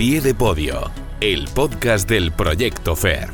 pie de podio, el podcast del Proyecto FER.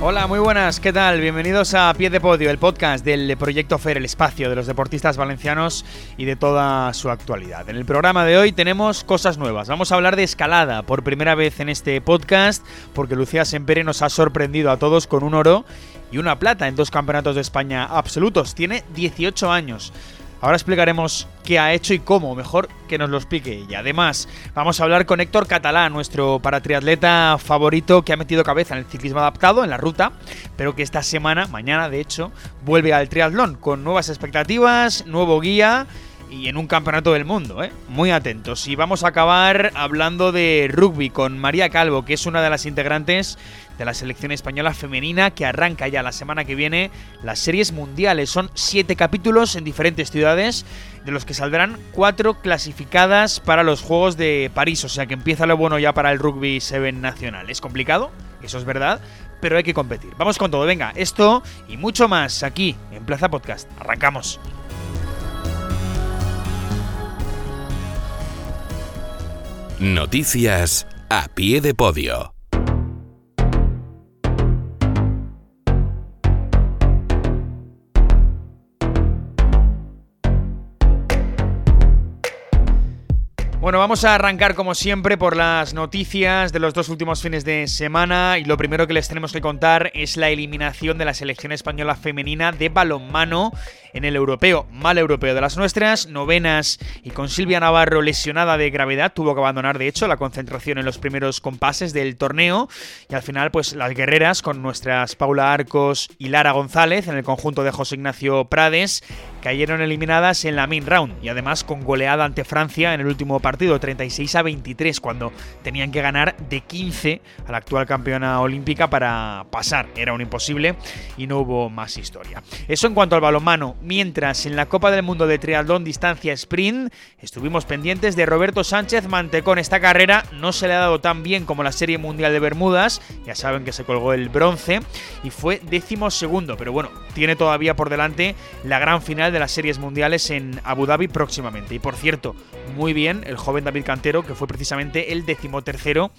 Hola, muy buenas, ¿qué tal? Bienvenidos a Pie de Podio, el podcast del Proyecto FER, el espacio de los deportistas valencianos y de toda su actualidad. En el programa de hoy tenemos cosas nuevas. Vamos a hablar de escalada por primera vez en este podcast, porque Lucía Sempere nos ha sorprendido a todos con un oro y una plata en dos campeonatos de España absolutos. Tiene 18 años. Ahora explicaremos qué ha hecho y cómo, mejor que nos lo explique ella. Además, vamos a hablar con Héctor Catalán, nuestro paratriatleta favorito que ha metido cabeza en el ciclismo adaptado, en la ruta, pero que esta semana, mañana de hecho, vuelve al triatlón con nuevas expectativas, nuevo guía y en un campeonato del mundo, ¿eh? Muy atentos. Y vamos a acabar hablando de rugby con María Calvo, que es una de las integrantes de la selección española femenina que arranca ya la semana que viene las series mundiales. Son siete capítulos en diferentes ciudades, de los que saldrán cuatro clasificadas para los Juegos de París. O sea que empieza lo bueno ya para el rugby 7 nacional. Es complicado, eso es verdad, pero hay que competir. Vamos con todo, venga, esto y mucho más aquí en Plaza Podcast. Arrancamos. Noticias a pie de podio. Bueno, vamos a arrancar como siempre por las noticias de los dos últimos fines de semana. Y lo primero que les tenemos que contar es la eliminación de la selección española femenina de balonmano en el europeo, mal europeo de las nuestras, novenas. Y con Silvia Navarro lesionada de gravedad, tuvo que abandonar de hecho la concentración en los primeros compases del torneo. Y al final pues las guerreras con nuestras Paula Arcos y Lara González en el conjunto de José Ignacio Prades cayeron eliminadas en la main round y además con goleada ante Francia en el último partido 36 a 23 cuando tenían que ganar de 15 a la actual campeona olímpica para pasar, era un imposible y no hubo más historia. Eso en cuanto al balonmano, mientras en la Copa del Mundo de Triatlón Distancia Sprint estuvimos pendientes de Roberto Sánchez Mantecón. Esta carrera no se le ha dado tan bien como la Serie Mundial de Bermudas, ya saben que se colgó el bronce y fue décimo segundo, pero bueno, tiene todavía por delante la gran final de las series mundiales en Abu Dhabi próximamente. Y por cierto, muy bien el joven David Cantero, que fue precisamente el decimotercero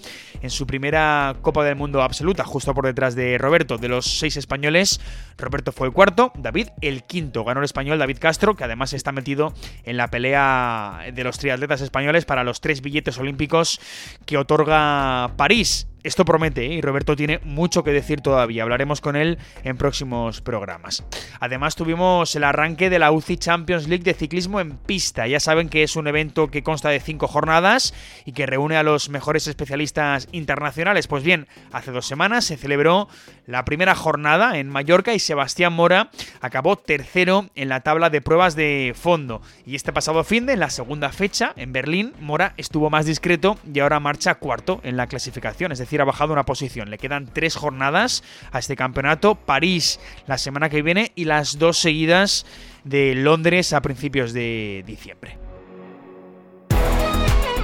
en su primera Copa del Mundo absoluta, justo por detrás de Roberto. De los seis españoles, Roberto fue el cuarto, David el quinto. Ganó el español David Castro, que además está metido en la pelea de los triatletas españoles para los tres billetes olímpicos que otorga París. Esto promete ¿eh? y Roberto tiene mucho que decir todavía. Hablaremos con él en próximos programas. Además tuvimos el arranque de la UCI Champions League de ciclismo en pista. Ya saben que es un evento que consta de cinco jornadas y que reúne a los mejores especialistas internacionales. Pues bien, hace dos semanas se celebró la primera jornada en Mallorca y Sebastián Mora acabó tercero en la tabla de pruebas de fondo. Y este pasado fin de, la segunda fecha, en Berlín, Mora estuvo más discreto y ahora marcha cuarto en la clasificación. Es decir, ha bajado una posición. Le quedan tres jornadas a este campeonato. París la semana que viene y las dos seguidas de Londres a principios de diciembre.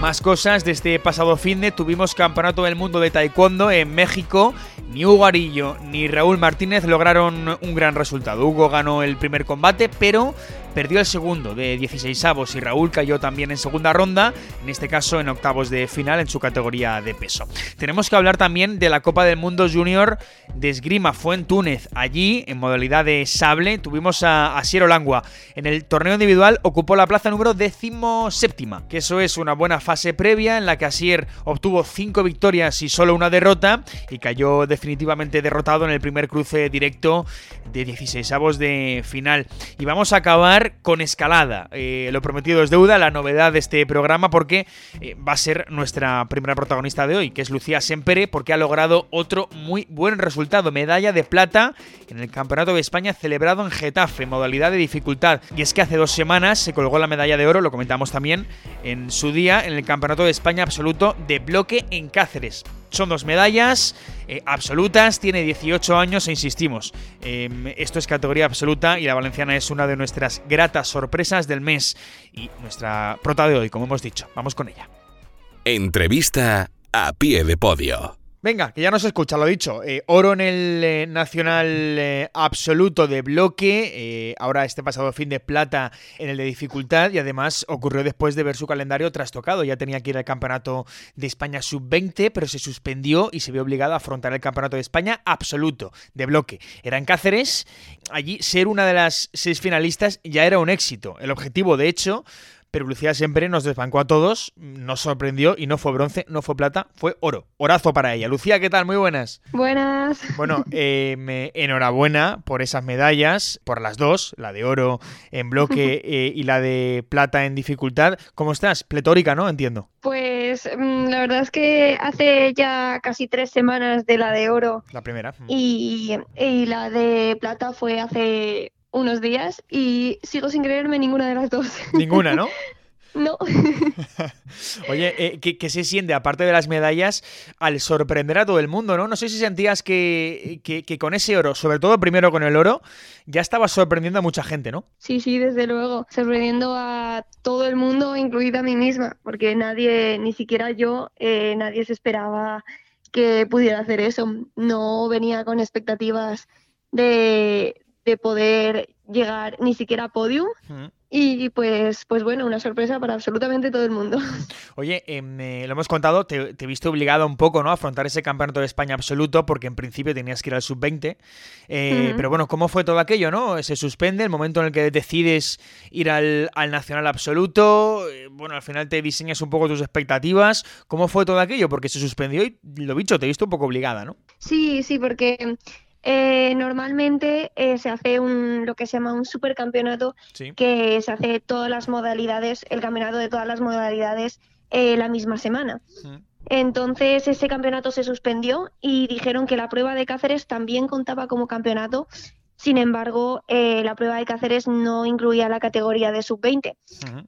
Más cosas de este pasado fin de tuvimos Campeonato del Mundo de Taekwondo en México. Ni Hugo Arillo ni Raúl Martínez lograron un gran resultado. Hugo ganó el primer combate, pero perdió el segundo de 16 avos y Raúl cayó también en segunda ronda, en este caso en octavos de final en su categoría de peso. Tenemos que hablar también de la Copa del Mundo Junior de esgrima, fue en Túnez. Allí, en modalidad de sable, tuvimos a Asiero Langua. En el torneo individual ocupó la plaza número décimo séptima, que eso es una buena fase previa en la que Asier obtuvo cinco victorias y solo una derrota y cayó definitivamente derrotado en el primer cruce directo de 16 avos de final. Y vamos a acabar con escalada. Eh, lo prometido es deuda, la novedad de este programa, porque eh, va a ser nuestra primera protagonista de hoy, que es Lucía Sempere, porque ha logrado otro muy buen resultado, medalla de plata en el Campeonato de España celebrado en Getafe, modalidad de dificultad. Y es que hace dos semanas se colgó la medalla de oro, lo comentamos también en su día, en el Campeonato de España absoluto de bloque en Cáceres. Son dos medallas eh, absolutas, tiene 18 años e insistimos, eh, esto es categoría absoluta y la valenciana es una de nuestras gratas sorpresas del mes y nuestra prota de hoy, como hemos dicho. Vamos con ella. Entrevista a pie de podio. Venga, que ya no se escucha, lo dicho. Eh, oro en el eh, nacional eh, absoluto de bloque. ahora este pasado fin de plata en el de dificultad. Y además ocurrió después de ver su calendario trastocado. Ya tenía que ir al campeonato de España sub-20, pero se suspendió y se vio obligado a afrontar el campeonato de España absoluto de bloque. Era en Cáceres. Allí ser una de las seis finalistas ya era un éxito. El objetivo, de hecho, pero Lucía siempre nos desbancó a todos, nos sorprendió y no fue bronce, no fue plata, fue oro. Orazo para ella. Lucía, ¿qué tal? Muy buenas. Buenas. Bueno, eh, enhorabuena por esas medallas, por las dos, la de oro en bloque eh, y la de plata en dificultad. ¿Cómo estás? Pletórica, ¿no? Entiendo. Pues mm, la verdad es que hace ya casi tres semanas de la de oro. La primera. Y, y la de plata fue hace unos días y sigo sin creerme ninguna de las dos. Ninguna, ¿no? No. Oye, eh, ¿qué, se siente, aparte de las medallas, al sorprender a todo el mundo, ¿no? No sé si sentías que, que, con ese oro, sobre todo primero con el oro, ya estaba sorprendiendo a mucha gente, ¿no? Sí, sí, desde luego. Sorprendiendo a todo el mundo, incluida a mí misma, porque nadie, ni siquiera yo, eh, nadie se esperaba que pudiera hacer eso. No venía con expectativas de, de poder llegar ni siquiera a podium. Y pues, pues bueno, una sorpresa para absolutamente todo el mundo. Oye, em, eh, lo hemos contado, te, te, viste obligado un poco ¿no? a afrontar ese campeonato de España absoluto, porque en principio tenías que ir al sub-20. Eh, pero bueno, ¿cómo fue todo aquello? no Se suspende el momento en el que decides ir al, al nacional absoluto. Eh, bueno, al final te diseñas un poco tus expectativas. ¿Cómo fue todo aquello? Porque se suspendió y lo dicho, te viste un poco obligada, ¿no? Sí, sí, porque eh, normalmente eh, se hace un, lo que se llama un supercampeonato, que se hace todas las modalidades, el campeonato de todas las modalidades eh, la misma semana. Entonces ese campeonato se suspendió y dijeron que la prueba de Cáceres también contaba como campeonato. Sin embargo, la prueba de Cáceres no incluía la categoría de sub-20,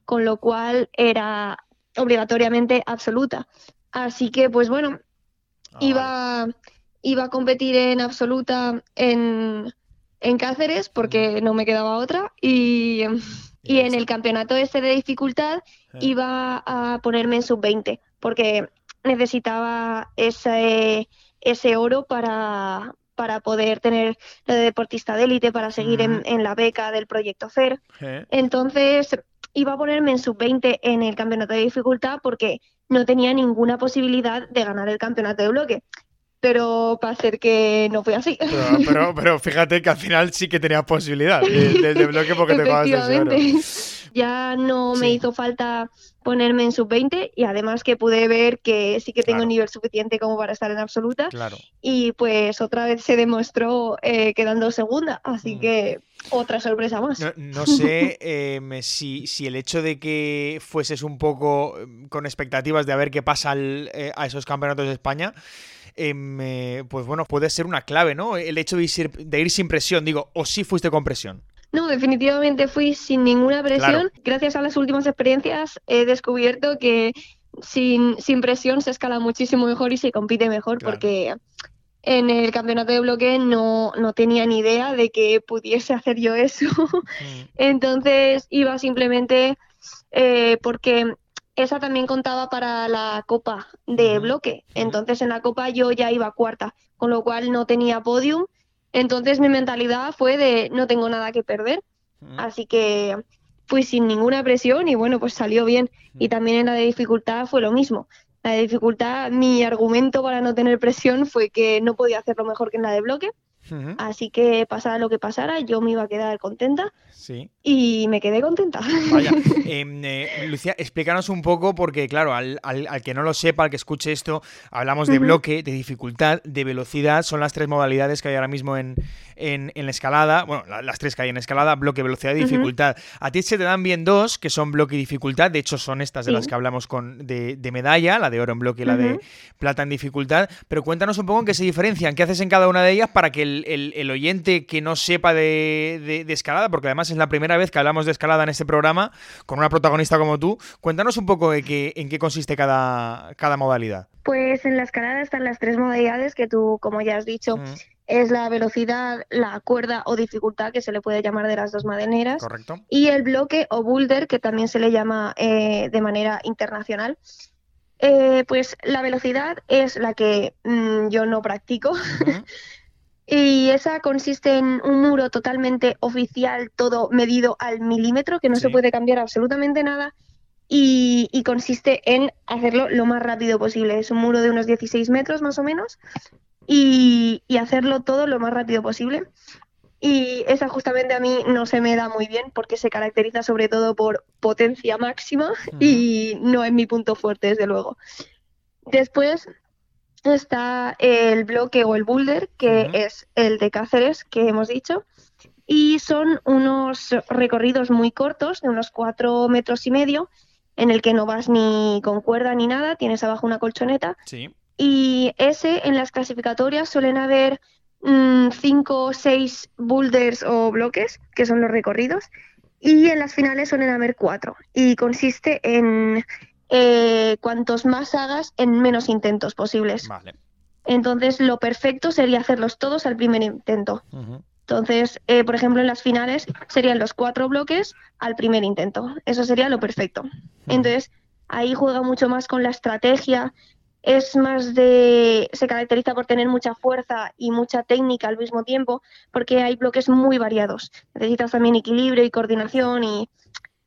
con lo cual era obligatoriamente absoluta. Así que, pues bueno, ah, iba iba a competir en absoluta en, Cáceres porque no me quedaba otra y, y en el campeonato este de dificultad iba a ponerme en sub-20 porque necesitaba ese, ese oro para, para poder tener lo de deportista de élite, para seguir en, en, la beca del proyecto FER. Entonces iba a ponerme en sub-20 en el campeonato de dificultad porque no tenía ninguna posibilidad de ganar el campeonato de bloque pero para ser que no fue así. Pero, pero, fíjate que al final sí que tenía posibilidad de, bloque porque te Ya no me hizo falta ponerme en sub-20 y además que pude ver que sí que tengo un nivel suficiente como para estar en absoluta. Claro. Y pues otra vez se demostró eh, quedando segunda, así mm. que otra sorpresa más. No, sé em, si, si, el hecho de que fueses un poco em, con expectativas de a ver qué pasa eh, a esos campeonatos de España eh, pues bueno, puede ser una clave, ¿no? El hecho de ir, sin presión, digo, o si fuiste con presión. No, definitivamente fui sin ninguna presión. Gracias a las últimas experiencias he descubierto que sin, sin presión se escala muchísimo mejor y se compite mejor porque en el campeonato de bloque no, no tenía ni idea de que pudiese hacer yo eso. Mm. Entonces iba simplemente eh, porque esa también contaba para la copa de bloque. Entonces en la copa yo ya iba cuarta, con lo cual no tenía podium. Entonces mi mentalidad fue de no tengo nada que perder. Así que fui sin ninguna presión y bueno, pues salió bien. Y también en la de dificultad fue lo mismo. La de dificultad, mi argumento para no tener presión fue que no podía hacerlo mejor que en la de bloque. Así que pasara lo que pasara, yo me iba a quedar contenta. Sí. Y me quedé contenta. Vaya. Em, eh, Lucía, explícanos un poco, porque claro, al, que no lo sepa, al que escuche esto, hablamos de bloque, de dificultad, de velocidad. Son las tres modalidades que hay ahora mismo en, en, la escalada. Bueno, las tres que hay en escalada, bloque, velocidad y dificultad. A ti se te dan bien dos, que son bloque y dificultad. De hecho, son estas de las que hablamos con de, medalla, la de oro en bloque y la de plata en dificultad. Pero cuéntanos un poco en qué se diferencian, qué haces en cada una de ellas para que el el, oyente que no sepa de, escalada, porque además es la primera vez que hablamos de escalada en este programa con una protagonista como tú, cuéntanos un poco de qué, en qué consiste cada, cada modalidad. Pues en la escalada están las tres modalidades que tú, como ya has dicho, es la velocidad, la cuerda o dificultad, que se le puede llamar de las dos madeneras. Y el bloque o boulder, que también se le llama eh, de manera internacional. Eh, pues la velocidad es la que mm, yo no practico. y esa consiste en un muro totalmente oficial, todo medido al milímetro, que no se puede cambiar absolutamente nada. Y, consiste en hacerlo lo más rápido posible. Es un muro de unos 16 metros más o menos y, y hacerlo todo lo más rápido posible. Y esa justamente a mí no se me da muy bien porque se caracteriza sobre todo por potencia máxima y no es mi punto fuerte, desde luego. Después está el bloque o el boulder, que es el de Cáceres, que hemos dicho. Y son unos recorridos muy cortos, de unos cuatro metros y medio, en el que no vas ni con cuerda ni nada, tienes abajo una colchoneta. Y ese en las clasificatorias suelen haber Mm, cinco o seis boulders o bloques, que son los recorridos, y en las finales suelen haber cuatro. Y consiste en eh, cuantos más hagas en menos intentos posibles. Entonces, lo perfecto sería hacerlos todos al primer intento. Entonces, eh, por ejemplo, en las finales serían los cuatro bloques al primer intento. Eso sería lo perfecto. Entonces, ahí juega mucho más con la estrategia es más de, se caracteriza por tener mucha fuerza y mucha técnica al mismo tiempo, porque hay bloques muy variados. Necesitas también equilibrio y coordinación y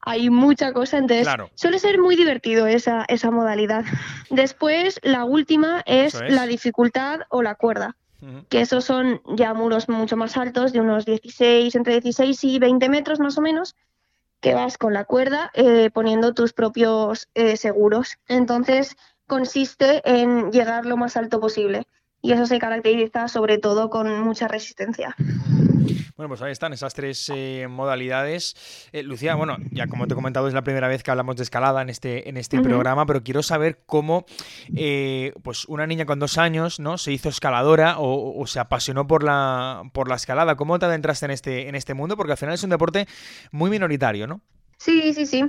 hay mucha cosa, entonces suele ser muy divertido esa, esa modalidad. Después, la última es, la dificultad o la cuerda, que esos son ya muros mucho más altos, de unos 16, entre 16 y 20 metros más o menos, que vas con la cuerda eh, poniendo tus propios eh, seguros. Entonces, consiste en llegar lo más alto posible. Y eso se caracteriza sobre todo con mucha resistencia. Bueno, pues ahí están esas tres eh, modalidades. Eh, Lucía, bueno, ya como te he comentado, es la primera vez que hablamos de escalada en este, en este programa, pero quiero saber cómo eh, pues una niña con dos años ¿no? se hizo escaladora o, se apasionó por la, por la escalada. ¿Cómo te adentraste en este, en este mundo? Porque al final es un deporte muy minoritario, ¿no? Sí, sí, sí.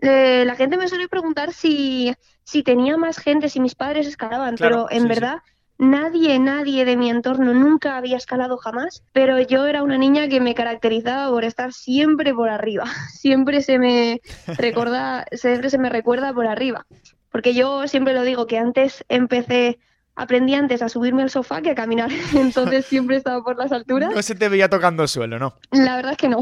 la gente me suele preguntar si si tenía más gente, si mis padres escalaban, pero en verdad nadie, nadie de mi entorno nunca había escalado jamás, pero yo era una niña que me caracterizaba por estar siempre por arriba, siempre se me recuerda, siempre se me recuerda por arriba, porque yo siempre lo digo que antes empecé aprendí antes a subirme al sofá que a caminar, entonces siempre estaba por las alturas. No se te veía tocando el suelo, ¿no? La verdad es que no.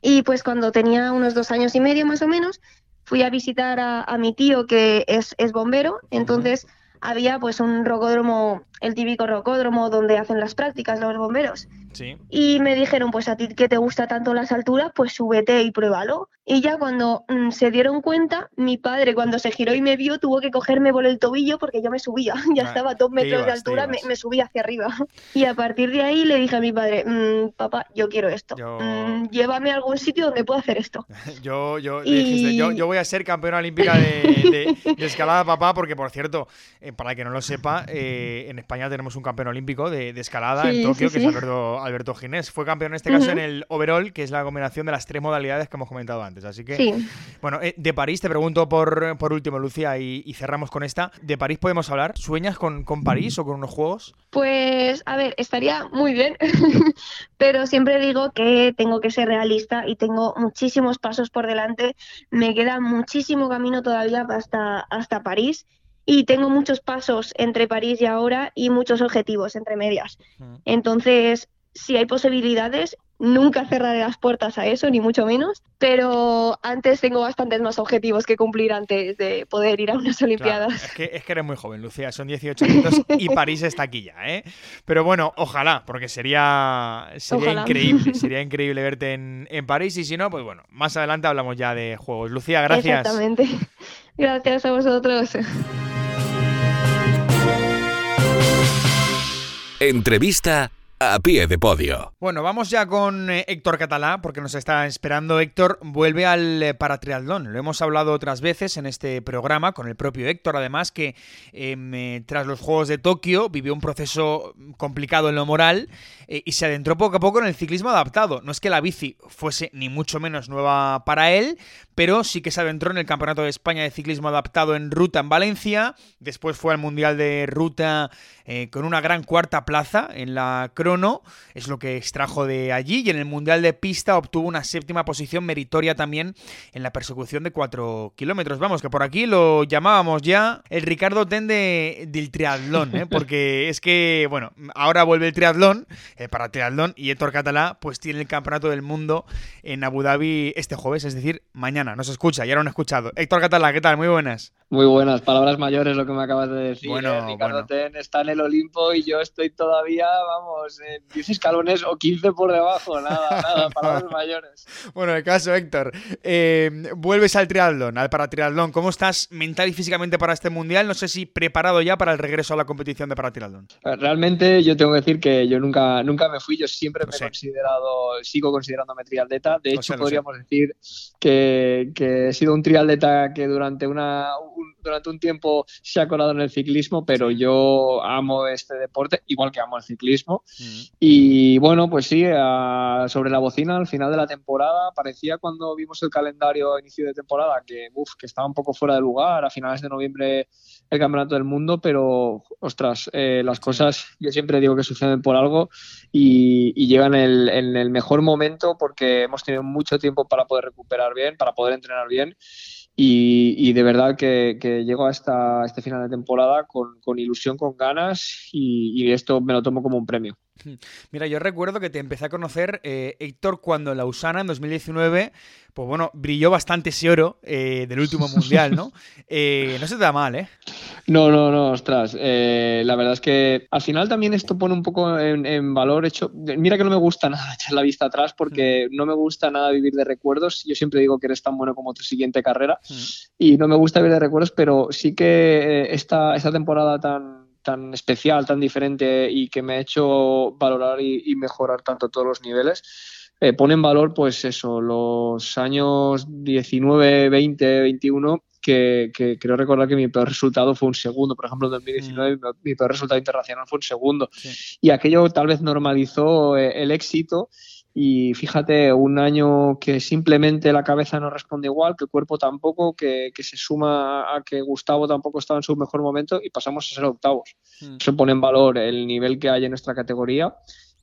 y pues cuando tenía unos dos años y medio más o menos, fui a visitar a, mi tío que es, es bombero, entonces había pues un rocódromo, el típico rocódromo donde hacen las prácticas los bomberos. Y me dijeron, pues a ti que te gusta tanto las alturas, pues súbete y pruébalo. Y ya cuando mm, se dieron cuenta, mi padre cuando se giró y me vio tuvo que cogerme por el tobillo porque yo me subía, ya estaba a dos metros de altura, me, me, subía hacia arriba. Y a partir de ahí le dije a mi padre, mm, papá, yo quiero esto, mm, llévame a algún sitio donde pueda hacer esto. yo, yo, yo, voy a ser campeona olímpica de, escalada, papá, porque por cierto, eh, para que no lo sepa, eh, en España tenemos un campeón olímpico de, escalada en Tokio, que es Alberto Alberto Ginés. Fue campeón en este caso en el overall, que es la combinación de las tres modalidades que hemos comentado antes. Así que, bueno, eh, de París te pregunto por, por último, Lucía, y, cerramos con esta. ¿De París podemos hablar? ¿Sueñas con, con París o con unos juegos? Pues, a ver, estaría muy bien, pero siempre digo que tengo que ser realista y tengo muchísimos pasos por delante. Me queda muchísimo camino todavía hasta, hasta París y tengo muchos pasos entre París y ahora y muchos objetivos entre medias. Entonces, si hay posibilidades, nunca cerraré las puertas a eso, ni mucho menos, pero antes tengo bastantes más objetivos que cumplir antes de poder ir a unas Olimpiadas. es, que, es, que, eres muy joven, Lucía, son 18 años y París está aquí ya, ¿eh? Pero bueno, ojalá, porque sería, sería increíble, sería increíble verte en, en París y si no, pues bueno, más adelante hablamos ya de juegos. Lucía, gracias. Exactamente. Gracias a vosotros. Entrevista a pie de podio. Bueno, vamos ya con eh, Héctor Catalá, porque nos está esperando. Héctor vuelve al eh, paratriatlón. Lo hemos hablado otras veces en este programa, con el propio Héctor, además, que em, eh, tras los Juegos de Tokio vivió un proceso complicado en lo moral y se adentró poco a poco en el ciclismo adaptado. No es que la bici fuese ni mucho menos nueva para él, pero sí que se adentró en el Campeonato de España de Ciclismo Adaptado en ruta en Valencia, después fue al Mundial de Ruta eh, con una gran cuarta plaza en la crono, es lo que extrajo de allí, y en el Mundial de Pista obtuvo una séptima posición meritoria también en la persecución de 4 kilómetros. Vamos, que por aquí lo llamábamos ya el Ricardo Ten del triatlón, ¿eh? porque es que, bueno, ahora vuelve el triatlón eh, para triatlón y Héctor Catalá pues tiene el Campeonato del Mundo en Abu Dhabi este jueves, es decir, mañana. Nos escucha, ya lo han escuchado. Héctor Catalá, ¿qué tal? Muy buenas. Muy buenas, palabras mayores lo que me acabas de decir. Bueno, ¿eh? Ricardo Ten está en el Olimpo y yo estoy todavía, vamos, en 10 escalones o 15 por debajo, nada, nada, palabras mayores. Bueno, el caso, Héctor, eh, vuelves al triatlón, al paratriatlón. ¿Cómo estás mental y físicamente para este mundial? No sé si preparado ya para el regreso a la competición de paratriatlón. Realmente yo tengo que decir que yo nunca, nunca me fui, yo siempre me he considerado, sigo considerándome triatleta. De hecho, podríamos decir que, que, he sido un triatleta que durante una durante un tiempo se ha colado en el ciclismo, pero yo amo este deporte, igual que amo el ciclismo. Mm. Y bueno, pues sí, sobre la bocina al final de la temporada, parecía cuando vimos el calendario a inicio de temporada que, que estaba un poco fuera de lugar, a finales de noviembre el Campeonato del Mundo, pero ostras, eh, las cosas yo siempre digo que suceden por algo y, llegan en el mejor momento porque hemos tenido mucho tiempo para poder recuperar bien, para poder entrenar bien y, de verdad que, llego a esta, este final de temporada con, ilusión, con ganas y, esto me lo tomo como un premio. Mira, yo recuerdo que te empecé a conocer, eh, Héctor, cuando en la USANA en 2019, pues bueno, brilló bastante ese oro eh, del último mundial, ¿no? Eh, no se te da mal, ¿eh? No, no, no, ostras. la verdad es que al final también esto pone un poco en, valor. Hecho, mira que no me gusta nada echar la vista atrás porque mm. no me gusta nada vivir de recuerdos. Yo siempre digo que eres tan bueno como tu siguiente carrera mm. y no me gusta vivir de recuerdos, pero sí que esta, esta temporada tan tan especial, tan diferente y que me ha hecho valorar y, mejorar tanto todos los niveles. Eh, pone en valor, pues eso, los años 19, 20, 21, que, que, creo recordar que mi peor resultado fue un segundo. Por ejemplo, en 2019 mm. mi peor resultado internacional fue un segundo. Y aquello tal vez normalizó eh, el éxito y fíjate, un año que simplemente la cabeza no responde igual, que el cuerpo tampoco, que, se suma a que Gustavo tampoco estaba en su mejor momento y pasamos a ser octavos. Hmm. Eso pone en valor el nivel que hay en nuestra categoría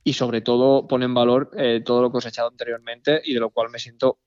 y sobre todo pone en valor eh, todo lo que os he echado anteriormente y de lo cual me siento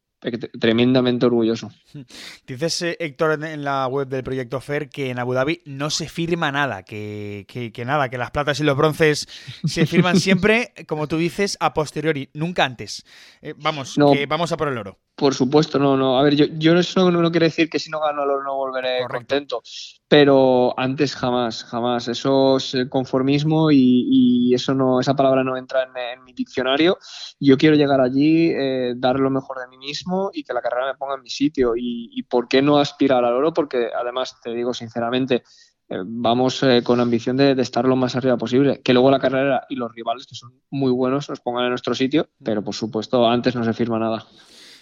tremendamente orgulloso. Dices, eh, Héctor, en la web del proyecto FER que en Abu Dhabi no se firma nada, que, que, nada, que las platas y los bronces se firman siempre, como tú dices, a posteriori, nunca antes. Eh, vamos, que vamos a por el oro. Por supuesto, no, no. A ver, yo, yo eso no, no quiere decir que si no gano el oro no volveré contento, pero antes jamás, jamás. Eso es conformismo y, eso no, esa palabra no entra en, mi diccionario. Yo quiero llegar allí, eh, dar lo mejor de mí mismo y que la carrera me ponga en mi sitio. Y, por qué no aspirar al oro? Porque además, te digo sinceramente, eh, vamos eh, con ambición de, de, estar lo más arriba posible. Que luego la carrera y los rivales, que son muy buenos, nos pongan en nuestro sitio, pero por supuesto antes no se firma nada.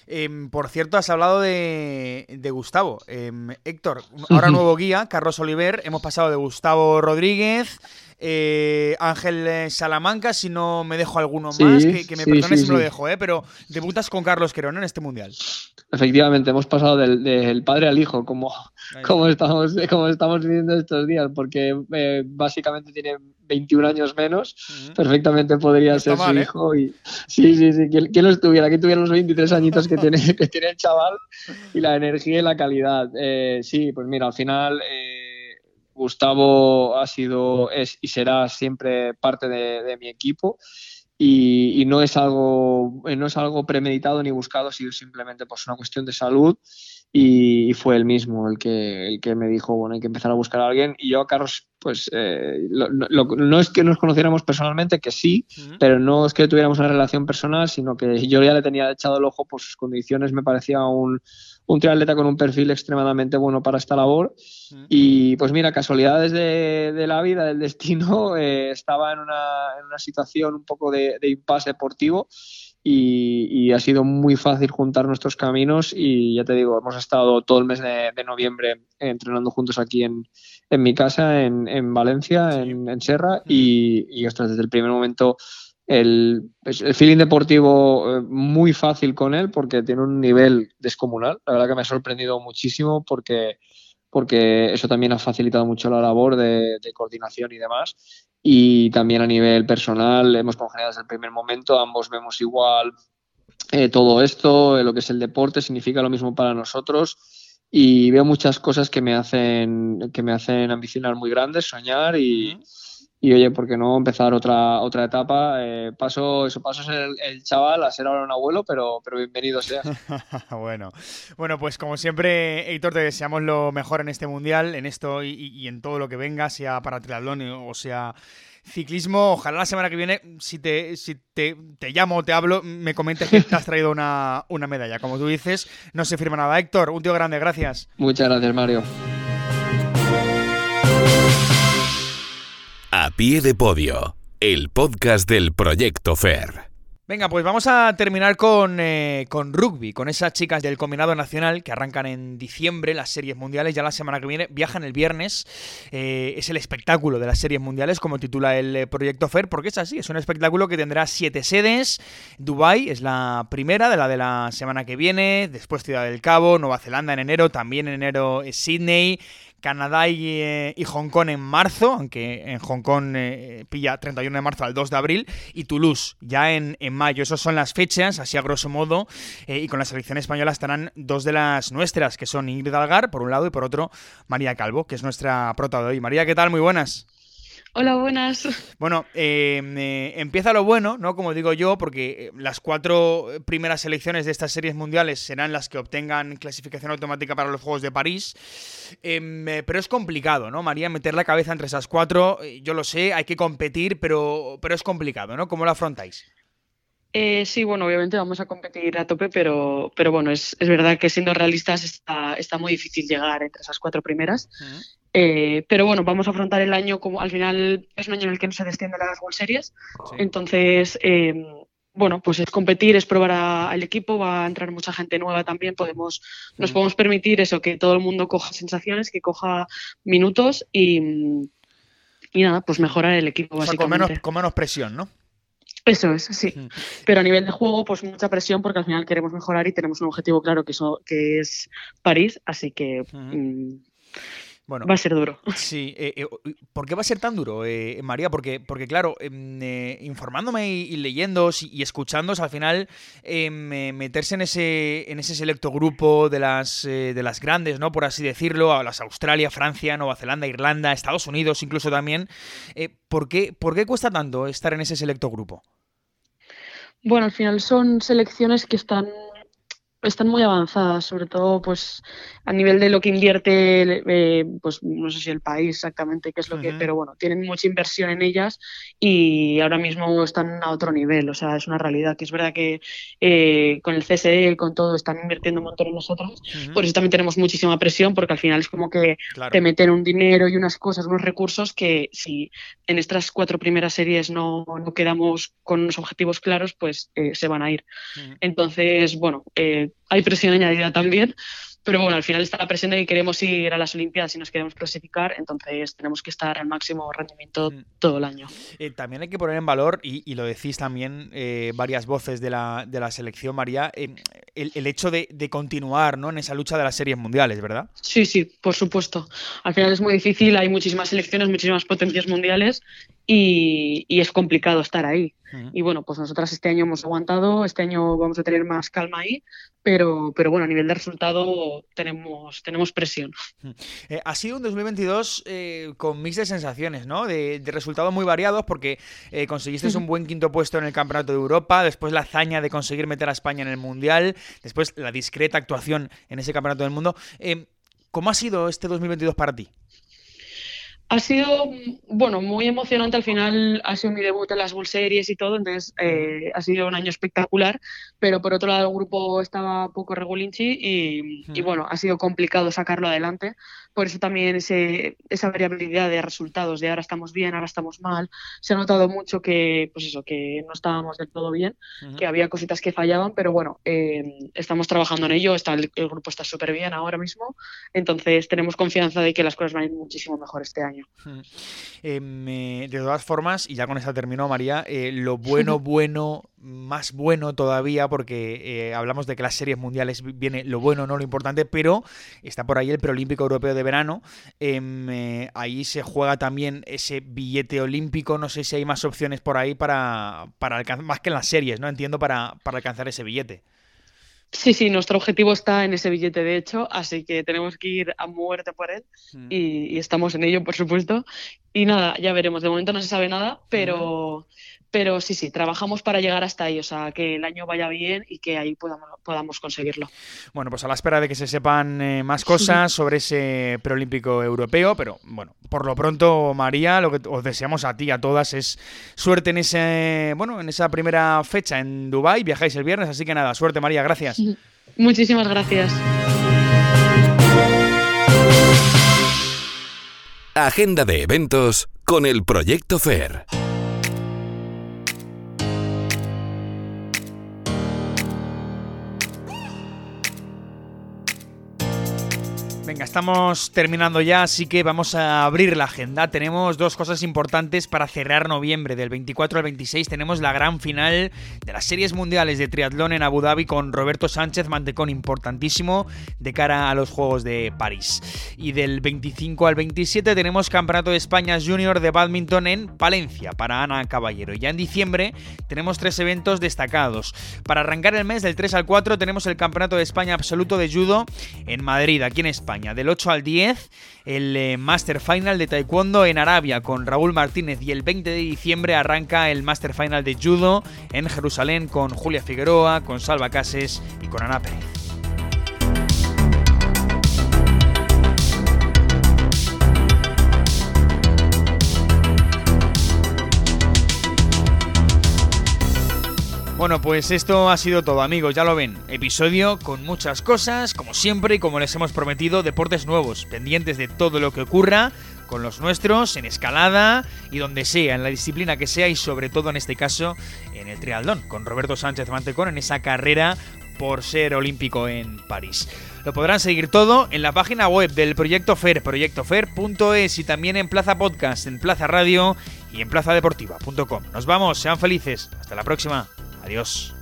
Em, por cierto, has hablado de, Gustavo. Em, Héctor, ahora nuevo guía, Carlos Oliver. Hemos pasado de Gustavo Rodríguez, eh, Ángel eh, Salamanca, si no me dejo alguno más, que, me perdone si me lo dejo, ¿eh? pero debutas con Carlos Querón en este mundial. Efectivamente, hemos pasado del, padre al hijo, como, como, estamos, como estamos viviendo estos días, porque eh, básicamente tiene 21 años menos, perfectamente podría ser su hijo. Y, sí, sí, sí, ¿quién, lo estuviera? Que tuviera los 23 añitos que tiene, que tiene el chaval y la energía y la calidad. sí, pues mira, al final Gustavo ha sido, es y será siempre parte de, mi equipo. Y, no es algo no es algo premeditado ni buscado, ha sido simplemente pues una cuestión de salud y, fue él mismo el que, el que me dijo, bueno, hay que empezar a buscar a alguien. Y yo a Carlos, pues eh, no es que nos conociéramos personalmente, que sí, pero no es que tuviéramos una relación personal, sino que yo ya le tenía echado el ojo por sus condiciones, me parecía un, un triatleta con un perfil extremadamente bueno para esta labor. Y pues mira, casualidades de, de la vida, del destino, eh, estaba en una, en una, situación un poco de, de impasse deportivo y, ha sido muy fácil juntar nuestros caminos y ya te digo, hemos estado todo el mes de, noviembre entrenando juntos aquí en, en mi casa, en, en Valencia, en, en, Serra y, y desde el primer momento el, el feeling deportivo eh, muy fácil con él porque tiene un nivel descomunal. La verdad que me ha sorprendido muchísimo porque, porque eso también ha facilitado mucho la labor de, coordinación y demás. Y también a nivel personal hemos congeniado desde el primer momento, ambos vemos igual eh, todo esto, eh, lo que es el deporte, significa lo mismo para nosotros. Y veo muchas cosas que me hacen, que me hacen ambicionar muy grandes, soñar y y oye, ¿por qué no empezar otra, otra etapa? Eh, paso, eso paso ser el, chaval, a ser ahora un abuelo, pero, pero bienvenido sea. bueno. bueno, pues como siempre, Héctor, te deseamos lo mejor en este mundial, en esto y, en todo lo que venga, sea para triatlón o sea ciclismo. Ojalá la semana que viene, si te, si te, te llamo o te hablo, me comentes que te has traído una, una medalla. Como tú dices, no se firma nada. Héctor, un tío grande, gracias. Muchas gracias, Mario. A pie de podio, el podcast del Proyecto FER. Venga, pues vamos a terminar con, eh, con, rugby, con esas chicas del combinado nacional que arrancan en diciembre las series mundiales, ya la semana que viene viajan el viernes, eh, es el espectáculo de las series mundiales como titula el eh, proyecto FER, porque es así, es un espectáculo que tendrá siete sedes, Dubai es la primera de la de la semana que viene, después Ciudad del Cabo, Nueva Zelanda en enero, también en enero Sydney, Canadá eh, y, Hong Kong en marzo, aunque en Hong Kong eh, pilla 31 de marzo al 2 de abril, y Toulouse ya en, mayo. Esas son las fechas, así a grosso modo, eh, y con la selección española estarán dos de las nuestras, que son Ingrid Algar, por un lado, y por otro, María Calvo, que es nuestra prota de hoy. María, ¿qué tal? Muy buenas. Hola, buenas. Bueno, em, eh, empieza lo bueno, ¿no? Como digo yo, porque eh, las cuatro primeras selecciones de estas series mundiales serán las que obtengan clasificación automática para los Juegos de París. Em, eh, pero es complicado, ¿no, María? Meter la cabeza entre esas cuatro, yo lo sé, hay que competir, pero, pero es complicado, ¿no? ¿Cómo lo afrontáis? sí, bueno, obviamente vamos a competir a tope, pero, pero bueno, es, es verdad que siendo realistas está, está, muy difícil llegar entre esas cuatro primeras. Eh, pero bueno, vamos a afrontar el año como al final es un año en el que no se descienden las World Series. Entonces, em, bueno, pues es competir, es probar al equipo, va a entrar mucha gente nueva también, podemos, nos podemos permitir eso, que todo el mundo coja sensaciones, que coja minutos y, y nada, pues mejorar el equipo básicamente. con, menos, presión, ¿no? Eso es, sí. Pero a nivel de juego, pues mucha presión porque al final queremos mejorar y tenemos un objetivo claro que, que es París, así que bueno, va a ser duro. Sí, eh, eh, ¿por qué va a ser tan duro, eh, María? Porque, porque claro, em, informándome y, leyendo y, escuchando, al final em, meterse en ese, en ese selecto grupo de las, de las grandes, ¿no? Por así decirlo, a las Australia, Francia, Nueva Zelanda, Irlanda, Estados Unidos incluso también. ¿por, qué, ¿Por qué cuesta tanto estar en ese selecto grupo? Bueno, al final son selecciones que están están muy avanzadas, sobre todo pues a nivel de lo que invierte, eh, pues no sé si el país exactamente qué es lo que, pero bueno, tienen mucha inversión en ellas y ahora mismo están a otro nivel, o sea, es una realidad que es verdad que eh, con el CSE, con todo, están invirtiendo un montón en nosotros, por eso también tenemos muchísima presión porque al final es como que te meten un dinero y unas cosas, unos recursos que si en estas cuatro primeras series no, no quedamos con unos objetivos claros, pues eh, se van a ir. Entonces, bueno, hay presión añadida también, pero bueno, al final está la presión de que queremos ir a las Olimpiadas y nos queremos clasificar, entonces tenemos que estar al máximo rendimiento mm. todo el año. Eh, también hay que poner en valor, y, lo decís también eh, varias voces de la, de la selección, María, eh, el, hecho de, continuar ¿no? en esa lucha de las series mundiales, ¿verdad? Sí, sí, por supuesto. Al final es muy difícil, hay muchísimas selecciones, muchísimas potencias mundiales y, es complicado estar ahí. Y bueno, pues nosotras este año hemos aguantado, este año vamos a tener más calma ahí, pero, pero bueno, a nivel de resultado tenemos, tenemos presión. Eh, ha sido un 2022 eh, con mix de sensaciones, ¿no? De, resultados muy variados porque eh, conseguiste un buen quinto puesto en el Campeonato de Europa, después la hazaña de conseguir meter a España en el Mundial, después la discreta actuación en ese Campeonato del Mundo. ¿Cómo ha sido este 2022 para ti? Ha sido, bueno, muy emocionante. Al final ha sido mi debut en las World Series y todo, entonces eh, ha sido un año espectacular. Pero por otro lado, el grupo estaba poco regulinchi y, y bueno, ha sido complicado sacarlo adelante. Por eso también ese, esa variabilidad de resultados, de ahora estamos bien, ahora estamos mal. Se ha notado mucho que, pues eso, que no estábamos del todo bien, que había cositas que fallaban, pero bueno, eh, estamos trabajando en ello. Está, el, el grupo está súper bien ahora mismo, entonces tenemos confianza de que las cosas van a ir muchísimo mejor este año. Año. Em, eh, de todas formas, y ya con esta terminó María, eh, lo bueno, bueno, más bueno todavía, porque eh, hablamos de que las series mundiales viene lo bueno, no lo importante, pero está por ahí el preolímpico europeo de verano. Em, ahí se juega también ese billete olímpico. No sé si hay más opciones por ahí para, para alcanzar, más que en las series, ¿no? Entiendo, para, para alcanzar ese billete. Sí, sí, nuestro objetivo está en ese billete, de hecho, así que tenemos que ir a muerte por él mm. y, estamos en ello, por supuesto. Y nada, ya veremos. De momento no se sabe nada, pero, pero sí, sí, trabajamos para llegar hasta ahí, o sea, que el año vaya bien y que ahí podamos, podamos conseguirlo. Bueno, pues a la espera de que se sepan eh, más cosas sobre ese preolímpico europeo, pero bueno, por lo pronto, María, lo que os deseamos a ti y a todas es suerte en ese, bueno, en esa primera fecha en Dubai, viajáis el viernes, así que nada, suerte María, gracias. Muchísimas gracias. Agenda de eventos con el Proyecto FAIR. Estamos terminando ya, así que vamos a abrir la agenda. Tenemos dos cosas importantes para cerrar noviembre. Del 24 al 26 tenemos la gran final de las series mundiales de triatlón en Abu Dhabi con Roberto Sánchez, mantecón importantísimo de cara a los Juegos de París. Y del 25 al 27 tenemos Campeonato de España Junior de Badminton en Palencia para Ana Caballero. Y ya en diciembre tenemos tres eventos destacados. Para arrancar el mes del 3 al 4 tenemos el Campeonato de España Absoluto de Judo en Madrid, aquí en Del 8 al 10, el eh, Master Final de Taekwondo en Arabia con Raúl Martínez y el 20 de diciembre arranca el Master Final de Judo en Jerusalén con Julia Figueroa, con Salva Cases y con Ana. Bueno, pues esto ha sido todo, amigos, ya lo ven. Episodio con muchas cosas, como siempre y como les hemos prometido, deportes nuevos, pendientes de todo lo que ocurra con los nuestros, en escalada y donde sea, en la disciplina que sea y sobre todo en este caso en el triatlón, con Roberto Sánchez Mantecón en esa carrera por ser olímpico en París. Lo podrán seguir todo en la página web del Proyecto FER, proyectofer.es y también en Plaza Podcast, en Plaza Radio y en plazadeportiva.com. Nos vamos, sean felices. Hasta la próxima. Adiós.